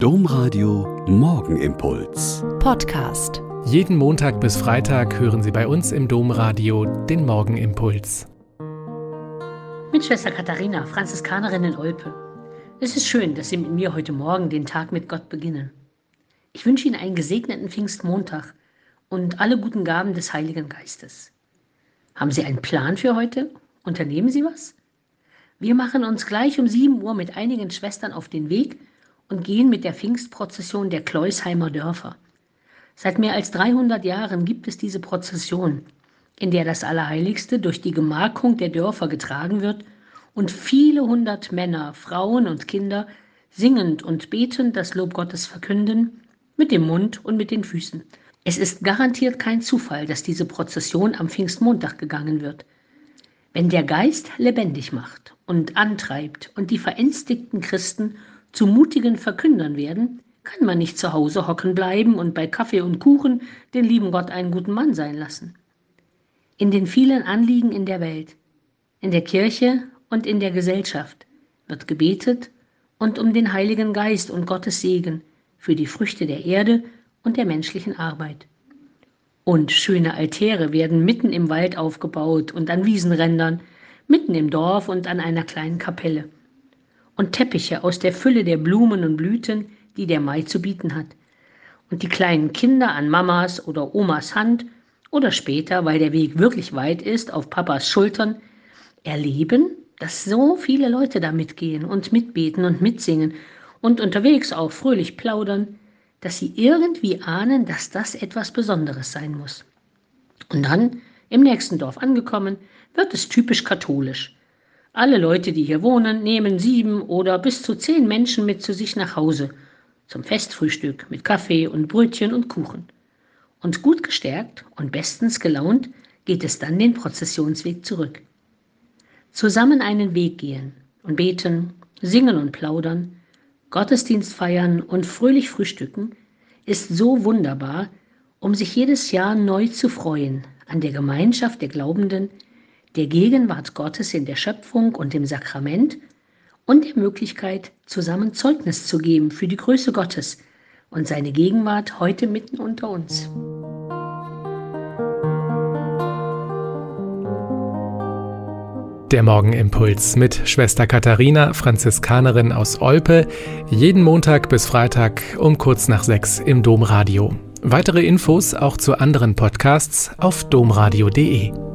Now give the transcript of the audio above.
Domradio Morgenimpuls. Podcast. Jeden Montag bis Freitag hören Sie bei uns im Domradio den Morgenimpuls. Mit Schwester Katharina, Franziskanerin in Olpe. Es ist schön, dass Sie mit mir heute Morgen den Tag mit Gott beginnen. Ich wünsche Ihnen einen gesegneten Pfingstmontag und alle guten Gaben des Heiligen Geistes. Haben Sie einen Plan für heute? Unternehmen Sie was? Wir machen uns gleich um 7 Uhr mit einigen Schwestern auf den Weg und gehen mit der Pfingstprozession der Kleusheimer Dörfer. Seit mehr als 300 Jahren gibt es diese Prozession, in der das Allerheiligste durch die Gemarkung der Dörfer getragen wird und viele hundert Männer, Frauen und Kinder singend und betend das Lob Gottes verkünden, mit dem Mund und mit den Füßen. Es ist garantiert kein Zufall, dass diese Prozession am Pfingstmontag gegangen wird. Wenn der Geist lebendig macht und antreibt und die verängstigten Christen zu mutigen Verkündern werden, kann man nicht zu Hause hocken bleiben und bei Kaffee und Kuchen den lieben Gott einen guten Mann sein lassen. In den vielen Anliegen in der Welt, in der Kirche und in der Gesellschaft wird gebetet und um den Heiligen Geist und Gottes Segen für die Früchte der Erde und der menschlichen Arbeit. Und schöne Altäre werden mitten im Wald aufgebaut und an Wiesenrändern, mitten im Dorf und an einer kleinen Kapelle und Teppiche aus der Fülle der Blumen und Blüten, die der Mai zu bieten hat. Und die kleinen Kinder an Mamas oder Omas Hand oder später, weil der Weg wirklich weit ist, auf Papas Schultern, erleben, dass so viele Leute da mitgehen und mitbeten und mitsingen und unterwegs auch fröhlich plaudern, dass sie irgendwie ahnen, dass das etwas Besonderes sein muss. Und dann, im nächsten Dorf angekommen, wird es typisch katholisch. Alle Leute, die hier wohnen, nehmen sieben oder bis zu zehn Menschen mit zu sich nach Hause zum Festfrühstück mit Kaffee und Brötchen und Kuchen. Und gut gestärkt und bestens gelaunt geht es dann den Prozessionsweg zurück. Zusammen einen Weg gehen und beten, singen und plaudern, Gottesdienst feiern und fröhlich frühstücken ist so wunderbar, um sich jedes Jahr neu zu freuen an der Gemeinschaft der Glaubenden, der Gegenwart Gottes in der Schöpfung und im Sakrament und der Möglichkeit, zusammen Zeugnis zu geben für die Größe Gottes und seine Gegenwart heute mitten unter uns. Der Morgenimpuls mit Schwester Katharina, Franziskanerin aus Olpe, jeden Montag bis Freitag um kurz nach sechs im Domradio. Weitere Infos auch zu anderen Podcasts auf domradio.de.